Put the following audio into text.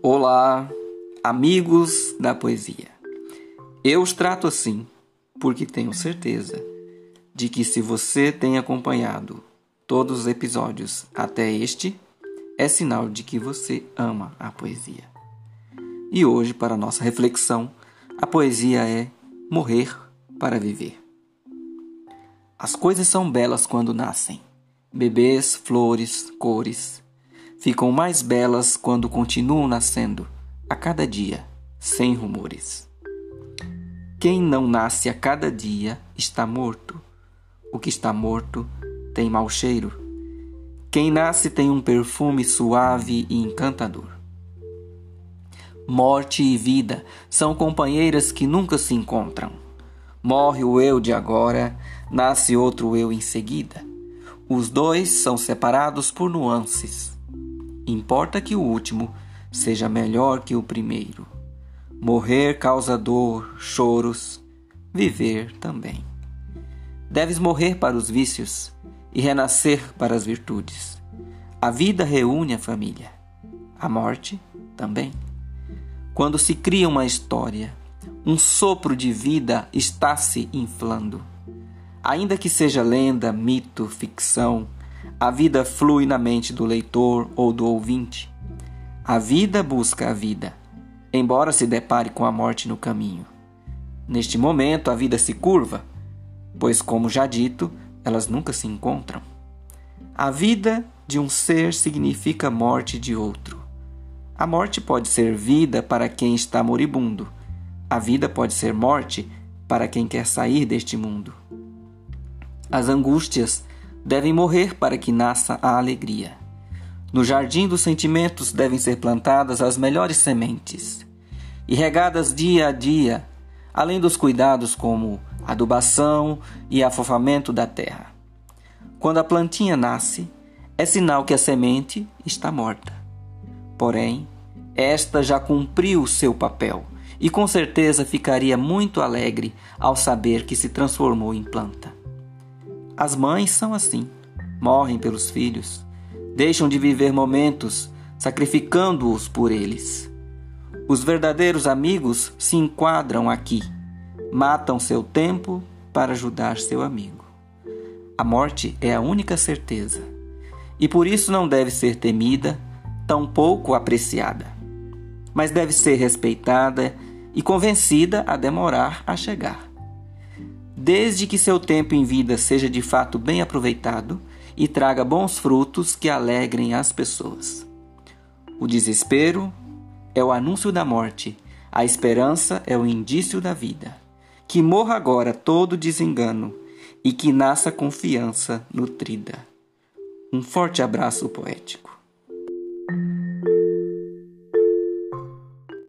Olá, amigos da poesia. Eu os trato assim porque tenho certeza de que se você tem acompanhado todos os episódios até este, é sinal de que você ama a poesia. E hoje, para nossa reflexão, a poesia é morrer para viver. As coisas são belas quando nascem. Bebês, flores, cores. Ficam mais belas quando continuam nascendo, a cada dia, sem rumores. Quem não nasce a cada dia está morto. O que está morto tem mau cheiro. Quem nasce tem um perfume suave e encantador. Morte e vida são companheiras que nunca se encontram. Morre o eu de agora, nasce outro eu em seguida. Os dois são separados por nuances. Importa que o último seja melhor que o primeiro. Morrer causa dor, choros, viver também. Deves morrer para os vícios e renascer para as virtudes. A vida reúne a família, a morte também. Quando se cria uma história, um sopro de vida está se inflando. Ainda que seja lenda, mito, ficção, a vida flui na mente do leitor ou do ouvinte. A vida busca a vida, embora se depare com a morte no caminho. Neste momento, a vida se curva, pois, como já dito, elas nunca se encontram. A vida de um ser significa morte de outro. A morte pode ser vida para quem está moribundo. A vida pode ser morte para quem quer sair deste mundo. As angústias devem morrer para que nasça a alegria. No jardim dos sentimentos devem ser plantadas as melhores sementes e regadas dia a dia, além dos cuidados como adubação e afofamento da terra. Quando a plantinha nasce, é sinal que a semente está morta. Porém, esta já cumpriu seu papel e com certeza ficaria muito alegre ao saber que se transformou em planta. As mães são assim, morrem pelos filhos, deixam de viver momentos sacrificando-os por eles. Os verdadeiros amigos se enquadram aqui, matam seu tempo para ajudar seu amigo. A morte é a única certeza, e por isso não deve ser temida tão pouco apreciada, mas deve ser respeitada e convencida a demorar a chegar. Desde que seu tempo em vida seja de fato bem aproveitado e traga bons frutos que alegrem as pessoas. O desespero é o anúncio da morte, a esperança é o indício da vida. Que morra agora todo desengano e que nasça confiança nutrida. Um forte abraço poético.